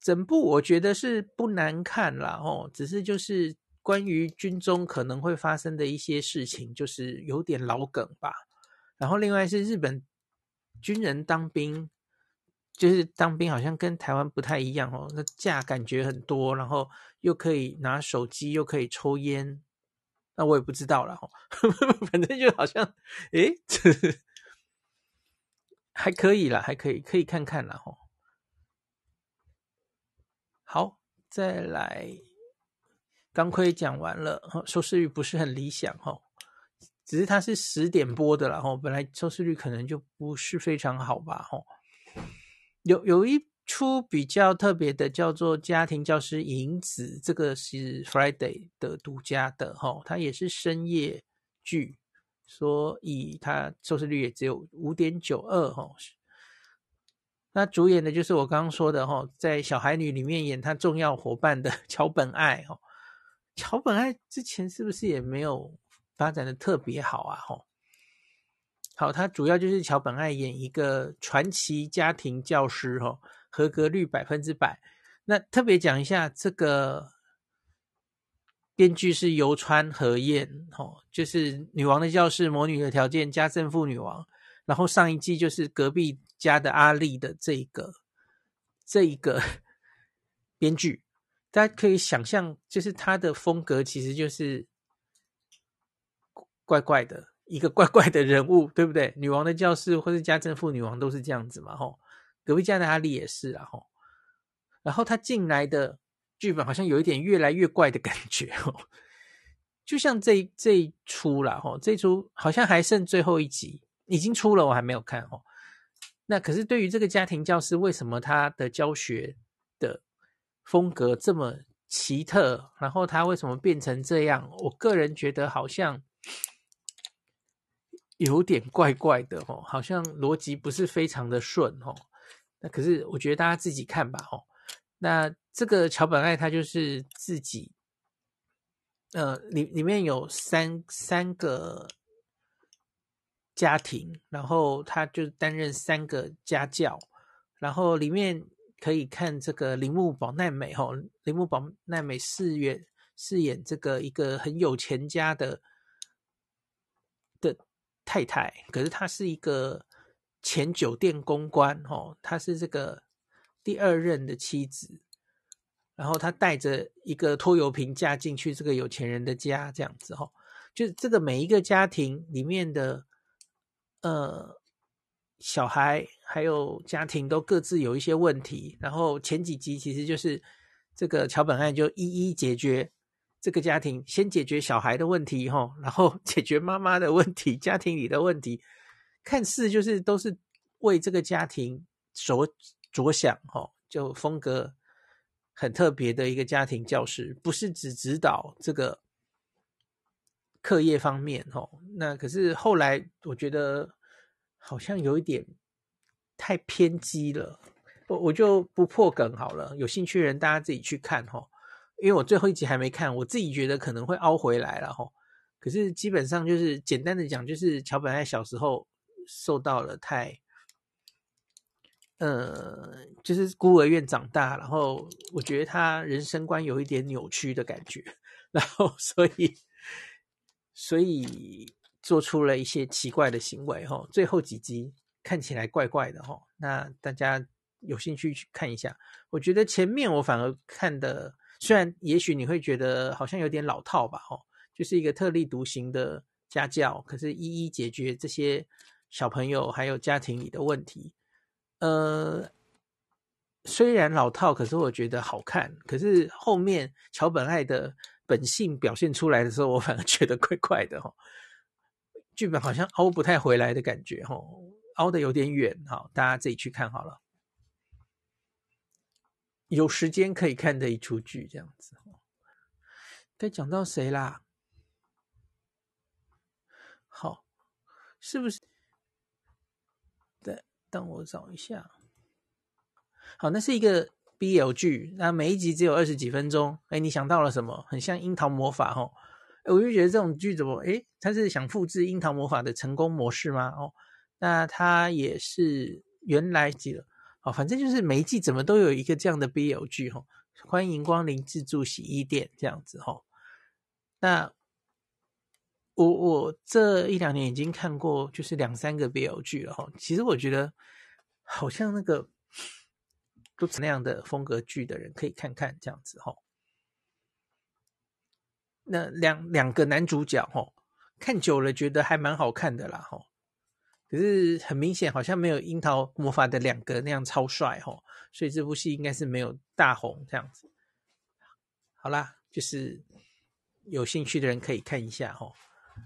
整部我觉得是不难看啦，哦，只是就是关于军中可能会发生的一些事情，就是有点老梗吧。然后另外是日本军人当兵，就是当兵好像跟台湾不太一样哦，那假感觉很多，然后又可以拿手机，又可以抽烟，那我也不知道了，反正就好像，诶，还可以啦，还可以，可以看看啦，吼。好，再来，钢盔讲完了，收视率不是很理想哦，只是它是十点播的啦，哈，本来收视率可能就不是非常好吧，吼。有有一出比较特别的，叫做《家庭教师影子》，这个是 Friday 的独家的吼，它也是深夜剧，所以它收视率也只有五点九二哈。那主演的就是我刚刚说的吼，在《小孩女》里面演他重要伙伴的 桥本爱哈。桥本爱之前是不是也没有发展的特别好啊？吼，好，他主要就是桥本爱演一个传奇家庭教师哈，合格率百分之百。那特别讲一下，这个编剧是游川和彦哈，就是《女王的教室》《魔女的条件》《家政妇女王》，然后上一季就是隔壁。家的阿丽的这一个这一个编剧，大家可以想象，就是他的风格其实就是怪怪的一个怪怪的人物，对不对？女王的教室或是家政妇女王都是这样子嘛，吼，隔壁家的阿丽也是啊，吼。然后他进来的剧本好像有一点越来越怪的感觉，吼，就像这这一出啦，吼，这出好像还剩最后一集，已经出了，我还没有看，吼。那可是对于这个家庭教师，为什么他的教学的风格这么奇特？然后他为什么变成这样？我个人觉得好像有点怪怪的哦，好像逻辑不是非常的顺哦。那可是我觉得大家自己看吧哦。那这个桥本爱他就是自己，呃，里里面有三三个。家庭，然后他就担任三个家教，然后里面可以看这个铃木保奈美哈，铃木保奈美饰演饰演这个一个很有钱家的太太，可是她是一个前酒店公关哦，她是这个第二任的妻子，然后她带着一个拖油瓶嫁进去这个有钱人的家，这样子哦，就是这个每一个家庭里面的。呃，小孩还有家庭都各自有一些问题，然后前几集其实就是这个桥本爱就一一解决这个家庭，先解决小孩的问题哈，然后 解决妈妈的问题，家庭里的问题，看似就是都是为这个家庭着着想哈，就风格很特别的一个家庭教师，不是只指导这个。课业方面，吼，那可是后来我觉得好像有一点太偏激了，我我就不破梗好了。有兴趣的人大家自己去看，吼，因为我最后一集还没看，我自己觉得可能会凹回来了，吼。可是基本上就是简单的讲，就是桥本爱小时候受到了太，呃，就是孤儿院长大，然后我觉得他人生观有一点扭曲的感觉，然后所以所以做出了一些奇怪的行为哈。最后几集看起来怪怪的哈，那大家有兴趣去看一下。我觉得前面我反而看的，虽然也许你会觉得好像有点老套吧，哦，就是一个特立独行的。家教，可是一一解决这些小朋友还有家庭里的问题。呃，虽然老套，可是我觉得好看。可是后面桥本爱的本性表现出来的时候，我反而觉得怪怪的哈。剧本好像凹不太回来的感觉哈，凹的有点远哈，大家自己去看好了。有时间可以看的一出剧这样子。该讲到谁啦？好，是不是？对，等我找一下。好，那是一个 BL 剧，那每一集只有二十几分钟。哎，你想到了什么？很像《樱桃魔法》哦。我就觉得这种剧怎么？哎，他是想复制《樱桃魔法》的成功模式吗？哦，那他也是原来记得。哦，反正就是每一季怎么都有一个这样的 BL 剧哦。欢迎光临自助洗衣店这样子哦。那。我我这一两年已经看过就是两三个 BL 剧了哈，其实我觉得好像那个都是那样的风格剧的人可以看看这样子哈。那两两个男主角哈，看久了觉得还蛮好看的啦哈。可是很明显好像没有樱桃魔法的两个那样超帅哦，所以这部戏应该是没有大红这样子。好啦，就是有兴趣的人可以看一下哦。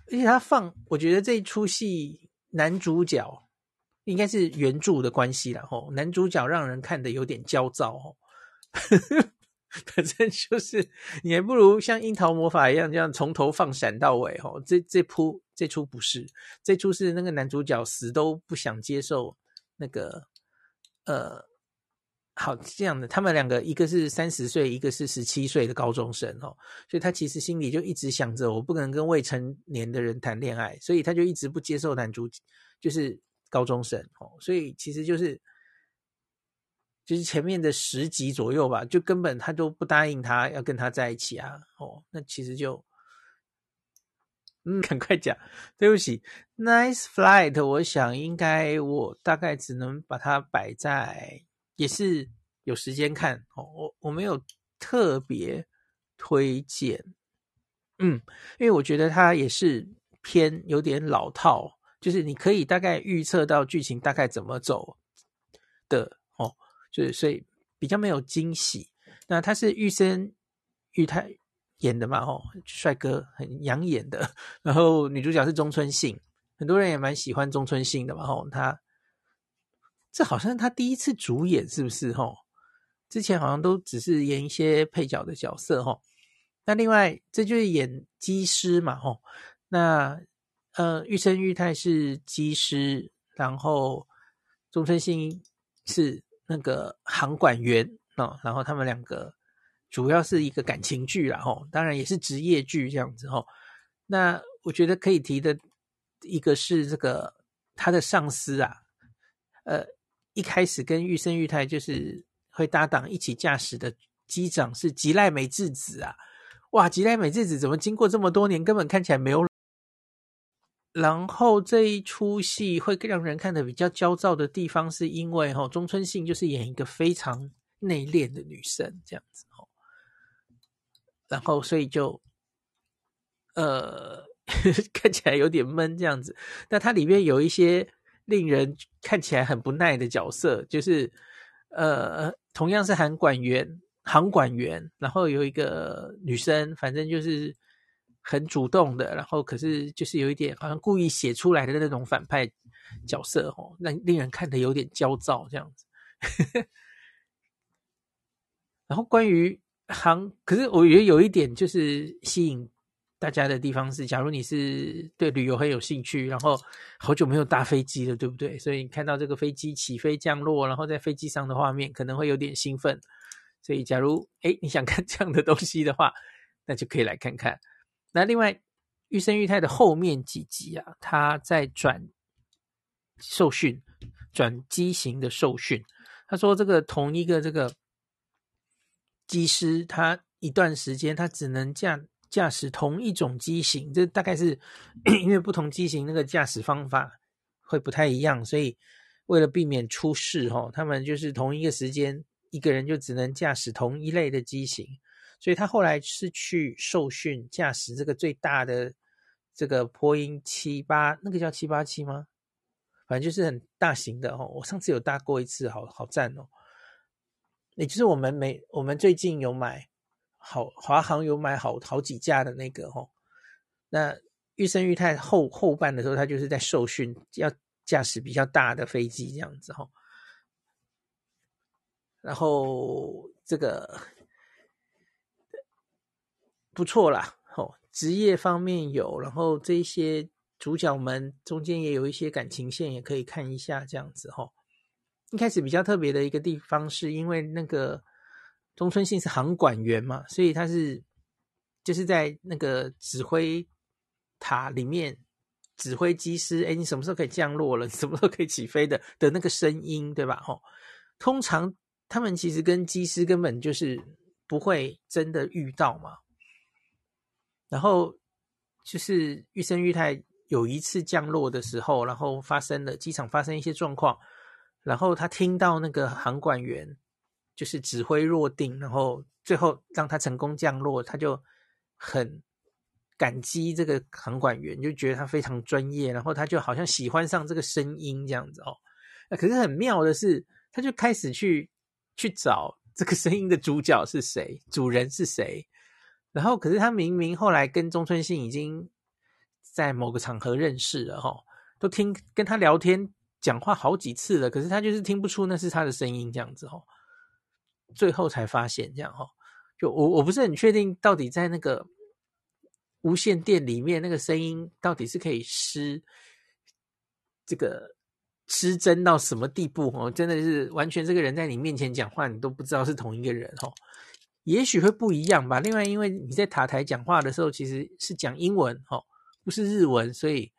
而且他放，我觉得这一出戏男主角应该是原著的关系啦吼，男主角让人看得有点焦躁哦。反正就是你还不如像樱桃魔法一样，这样从头放闪到尾吼。这这铺这出不是，这出是那个男主角死都不想接受那个呃。好，这样的，他们两个一个是三十岁，一个是十七岁的高中生哦，所以他其实心里就一直想着，我不可能跟未成年的人谈恋爱，所以他就一直不接受男主，就是高中生哦，所以其实就是就是前面的十集左右吧，就根本他都不答应他要跟他在一起啊，哦，那其实就，嗯，赶快讲，对不起，Nice Flight，我想应该我大概只能把它摆在。也是有时间看哦，我我没有特别推荐，嗯，因为我觉得它也是偏有点老套，就是你可以大概预测到剧情大概怎么走的哦，就是所以比较没有惊喜。那他是玉生玉太演的嘛，哦，帅哥很养眼的，然后女主角是中村信，很多人也蛮喜欢中村信的嘛，哦，他。这好像他第一次主演，是不是？吼，之前好像都只是演一些配角的角色，吼。那另外，这就是演机师嘛，吼。那呃，玉生玉太是机师，然后中村信是那个航管员哦。然后他们两个主要是一个感情剧啦，吼，当然也是职业剧这样子，哦。那我觉得可以提的一个是这个他的上司啊，呃。一开始跟玉生裕太就是会搭档一起驾驶的机长是吉濑美智子啊，哇，吉濑美智子怎么经过这么多年根本看起来没有？然后这一出戏会让人看得比较焦躁的地方，是因为哈中村信就是演一个非常内敛的女生这样子哈，然后所以就呃 看起来有点闷这样子，那它里面有一些。令人看起来很不耐的角色，就是呃，同样是航管员，航管员，然后有一个女生，反正就是很主动的，然后可是就是有一点好像故意写出来的那种反派角色，哦，让令人看得有点焦躁这样子。然后关于航，可是我觉得有一点就是吸引。大家的地方是，假如你是对旅游很有兴趣，然后好久没有搭飞机了，对不对？所以你看到这个飞机起飞降落，然后在飞机上的画面，可能会有点兴奋。所以，假如哎你想看这样的东西的话，那就可以来看看。那另外，玉生裕太的后面几集啊，他在转受训转机型的受训。他说，这个同一个这个机师，他一段时间他只能驾驾驶同一种机型，这大概是 因为不同机型那个驾驶方法会不太一样，所以为了避免出事，哈，他们就是同一个时间一个人就只能驾驶同一类的机型，所以他后来是去受训驾驶这个最大的这个波音七八，那个叫七八七吗？反正就是很大型的哦，我上次有搭过一次，好好赞哦。也就是我们每我们最近有买好华航有买好好几架的那个哦。那玉生裕泰后后半的时候，他就是在受训，要驾驶比较大的飞机这样子哈。然后这个不错啦，哦，职业方面有，然后这些。主角们中间也有一些感情线，也可以看一下这样子哦。一开始比较特别的一个地方，是因为那个中村信是航管员嘛，所以他是就是在那个指挥塔里面指挥机师，哎，你什么时候可以降落了？你什么时候可以起飞的的那个声音，对吧？齁，通常他们其实跟机师根本就是不会真的遇到嘛。然后就是玉生玉太。有一次降落的时候，然后发生了机场发生一些状况，然后他听到那个航管员就是指挥落定，然后最后让他成功降落，他就很感激这个航管员，就觉得他非常专业，然后他就好像喜欢上这个声音这样子哦。那可是很妙的是，他就开始去去找这个声音的主角是谁，主人是谁，然后可是他明明后来跟中村信已经。在某个场合认识了哈，都听跟他聊天讲话好几次了，可是他就是听不出那是他的声音这样子哈，最后才发现这样哈，就我我不是很确定到底在那个无线电里面那个声音到底是可以失这个失真到什么地步哦，真的是完全这个人在你面前讲话你都不知道是同一个人哈，也许会不一样吧。另外，因为你在塔台讲话的时候其实是讲英文哦。不是日文，所以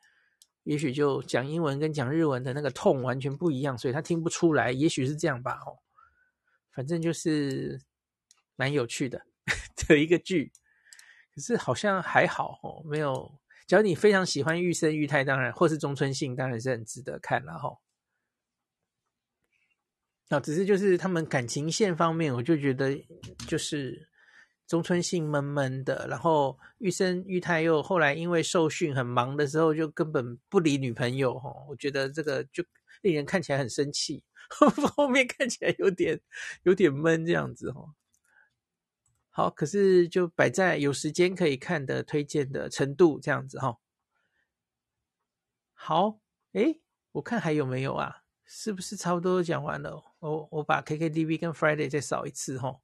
也许就讲英文跟讲日文的那个痛完全不一样，所以他听不出来。也许是这样吧，哦，反正就是蛮有趣的 的一个剧。可是好像还好哦，没有。只要你非常喜欢玉生裕太，当然或是中村信，当然是很值得看了哈。那只是就是他们感情线方面，我就觉得就是。中村信闷闷的，然后玉生玉太又后来因为受训很忙的时候，就根本不理女朋友哈。我觉得这个就令人看起来很生气，后面看起来有点有点闷这样子哈。好，可是就摆在有时间可以看的推荐的程度这样子哈。好，诶，我看还有没有啊？是不是差不多讲完了？我我把 KKTV 跟 Friday 再扫一次哈。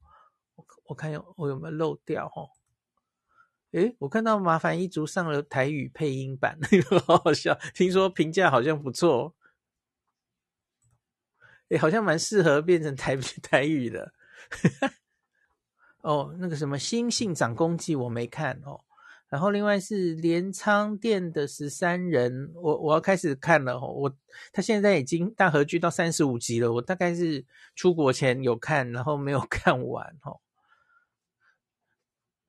我看有我有没有漏掉哈？诶，我看到麻烦一族上了台语配音版，好好笑。听说评价好像不错，诶，好像蛮适合变成台 台语的。哦，那个什么《新幸长功记》我没看哦。然后另外是镰仓殿的十三人，我我要开始看了哦。我他现在已经大合剧到三十五集了，我大概是出国前有看，然后没有 看完哦。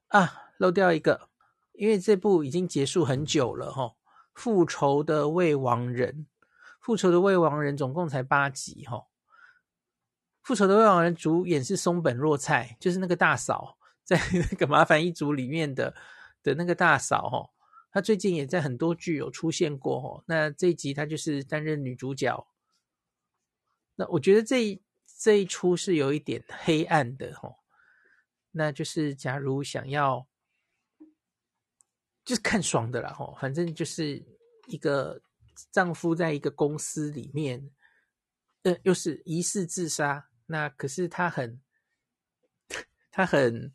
啊，漏掉一个，因为这部已经结束很久了哈。复仇的未亡人，复仇的未亡人总共才八集哈。复仇的未亡人主演是松本若菜，就是那个大嫂，在 那个麻烦一族里面的的那个大嫂哈。她最近也在很多剧有出现过哈。那这一集她就是担任女主角。那我觉得这这一出是有一点黑暗的哈。那就是，假如想要就是看爽的啦，吼，反正就是一个丈夫在一个公司里面，呃，又是疑似自杀，那可是她很，她很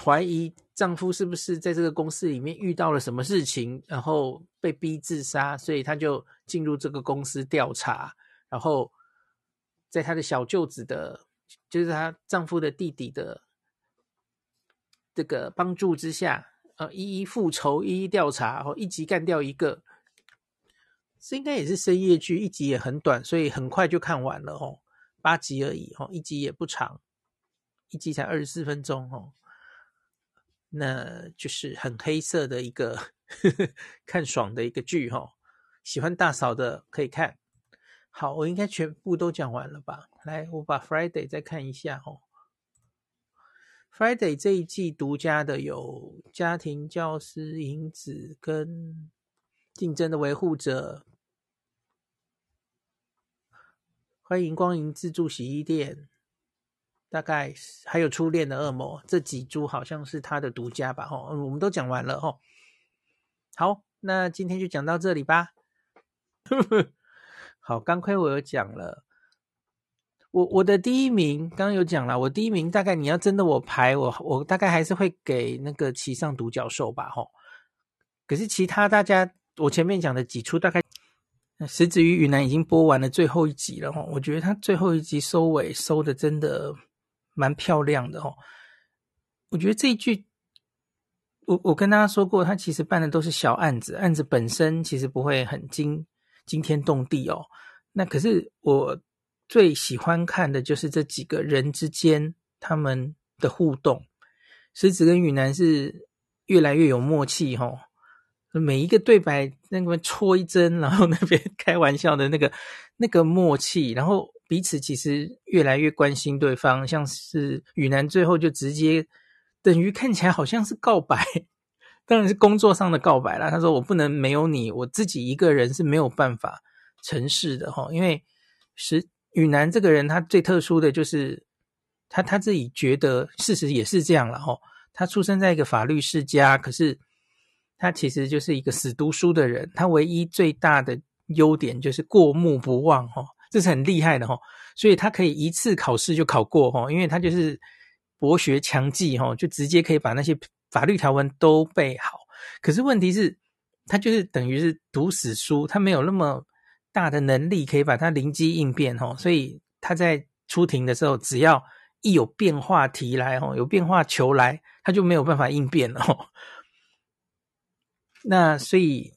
怀疑丈夫是不是在这个公司里面遇到了什么事情，然后被逼自杀，所以她就进入这个公司调查，然后在她的小舅子的，就是她丈夫的弟弟的。这个帮助之下，呃，一一复仇，一一调查，然后一集干掉一个，这应该也是深夜剧，一集也很短，所以很快就看完了哦，八集而已哦，一集也不长，一集才二十四分钟哦，那就是很黑色的一个呵 呵看爽的一个剧哈，喜欢大嫂的可以看。好，我应该全部都讲完了吧？来，我把 Friday 再看一下哦。Friday 这一季独家的有家庭教师影子跟竞争的维护者。欢迎光临自助洗衣店，大概还有初恋的恶魔这几株好像是他的独家吧？吼，我们都讲完了吼。好，那今天就讲到这里吧。好，刚亏我有讲了，我我的第一名刚刚有讲了，我第一名大概你要真的我排我我大概还是会给那个骑上独角兽吧？吼，可是其他大家我前面讲的几出大概。石子与雨男已经播完了最后一集了哈，我觉得他最后一集收尾收的真的蛮漂亮的哦。我觉得这一句，我我跟大家说过，他其实办的都是小案子，案子本身其实不会很惊惊天动地哦。那可是我最喜欢看的就是这几个人之间他们的互动，石子跟雨男是越来越有默契哈。每一个对白，那个戳一针，然后那边 开玩笑的那个那个默契，然后彼此其实越来越关心对方，像是雨男最后就直接等于看起来好像是告白，当然是工作上的告白啦。他说：“我不能没有你，我自己一个人是没有办法成事的哈。”因为是雨男这个人，他最特殊的就是他他自己觉得事实也是这样了哈。他出生在一个法律世家，可是。他其实就是一个死读书的人，他唯一最大的优点就是过目不忘，哈，这是很厉害的，哈，所以他可以一次考试就考过，哈，因为他就是博学强记，哈，就直接可以把那些法律条文都背好。可是问题是，他就是等于是读死书，他没有那么大的能力可以把它灵机应变，哈，所以他在出庭的时候，只要一有变化题来，哦，有变化球来，他就没有办法应变了，哈。那所以，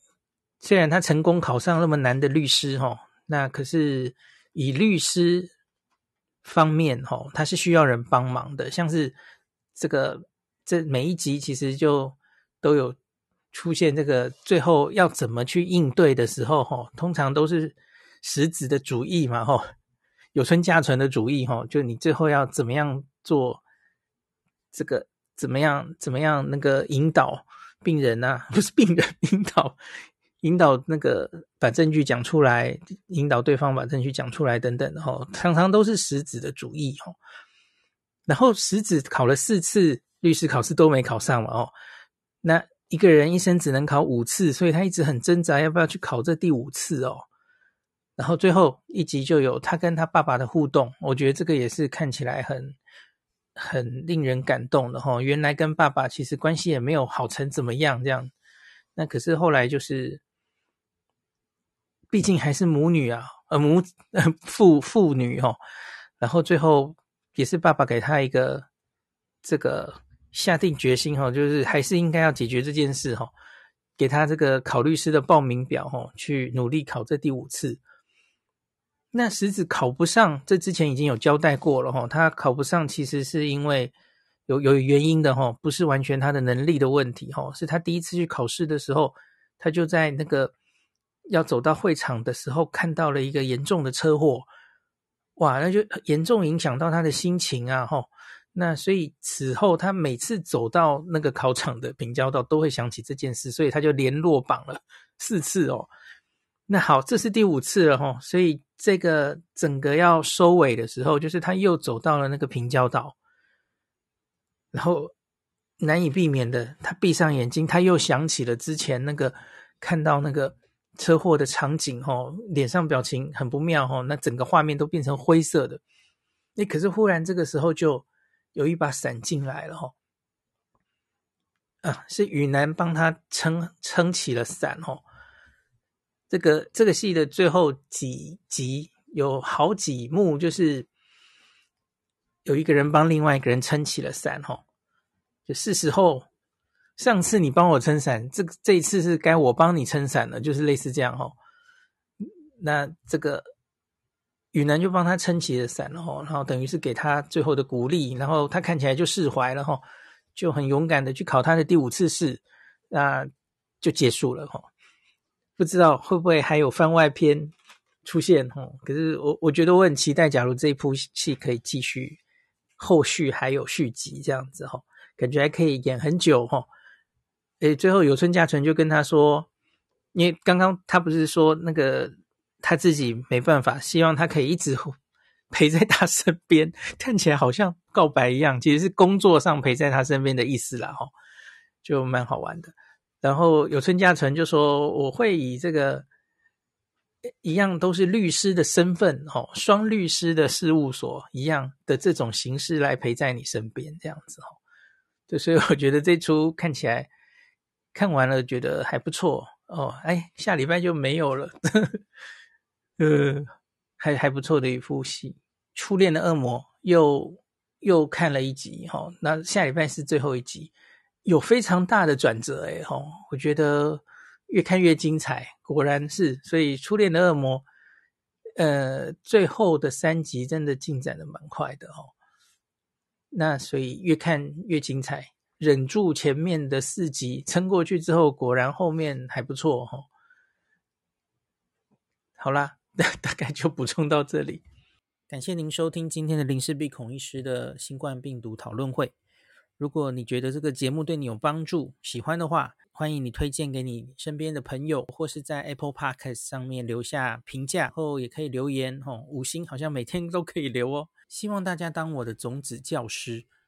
虽然他成功考上那么难的律师哈，那可是以律师方面哈，他是需要人帮忙的。像是这个这每一集其实就都有出现这个最后要怎么去应对的时候哈，通常都是实质的主意嘛哈，有村架纯的主意哈，就你最后要怎么样做这个怎么样怎么样那个引导。病人呐、啊，不是病人，引导引导那个把证据讲出来，引导对方把证据讲出来等等的哈，常常都是石子的主意哦。然后石子考了四次律师考试都没考上嘛哦，那一个人一生只能考五次，所以他一直很挣扎要不要去考这第五次哦。然后最后一集就有他跟他爸爸的互动，我觉得这个也是看起来很。很令人感动的哈，原来跟爸爸其实关系也没有好成怎么样这样，那可是后来就是，毕竟还是母女啊，呃母呃 父父女哦，然后最后也是爸爸给他一个这个下定决心哈，就是还是应该要解决这件事哈，给他这个考律师的报名表哈，去努力考这第五次。那石子考不上，这之前已经有交代过了哈。他考不上，其实是因为有有原因的哈，不是完全他的能力的问题哈。是他第一次去考试的时候，他就在那个要走到会场的时候，看到了一个严重的车祸，哇，那就严重影响到他的心情啊哈。那所以此后他每次走到那个考场的平交道，都会想起这件事，所以他就连落榜了四次哦。那好，这是第五次了哈，所以这个整个要收尾的时候，就是他又走到了那个平交道，然后难以避免的，他闭上眼睛，他又想起了之前那个看到那个车祸的场景哈，脸上表情很不妙哈，那整个画面都变成灰色的。那，可是忽然这个时候就有一把伞进来了哈，啊，是雨男帮他撑撑起了伞哈。这个这个戏的最后几集有好几幕，就是有一个人帮另外一个人撑起了伞，哈，就是时候上次你帮我撑伞，这这一次是该我帮你撑伞了，就是类似这样，哈。那这个宇南就帮他撑起了伞了哈，然后等于是给他最后的鼓励，然后他看起来就释怀了哈，就很勇敢的去考他的第五次试，那就结束了哈。不知道会不会还有番外篇出现哈？可是我我觉得我很期待，假如这一部戏可以继续，后续还有续集这样子哈，感觉还可以演很久哈。诶，最后有村架纯就跟他说。因为刚刚他不是说那个他自己没办法，希望他可以一直 陪在他身边，看起来好像告白一样，其实是工作上陪在他身边的意思啦，哈，就蛮好玩的。然后有村架纯就说：“我会以这个一样都是律师的身份，哈，双律师的事务所一样的这种形式来陪在你身边，这样子哈。”就所以我觉得这出看起来看完了，觉得还不错。哦，哎，下礼拜就没有了，呃，还还不错的一部戏，《初恋的恶魔》又又看了一集哈、哦，那下礼拜是最后一集，有非常大的转折哎哈、哦，我觉得越看越精彩，果然是，所以《初恋的恶魔》呃最后的三集真的进展的蛮快的哦，那所以越看越精彩。忍住前面的四集，撑过去之后，果然后面还不错哈。好啦，大概就补充到这里。感谢您收听今天的林氏璧孔医师的新冠病毒讨论会。如果你觉得这个节目对你有帮助，喜欢的话，欢迎你推荐给你身边的朋友，或是在 Apple Podcast 上面留下评价，后也可以留言哦，五星好像每天都可以留哦。希望大家当我的种子教师。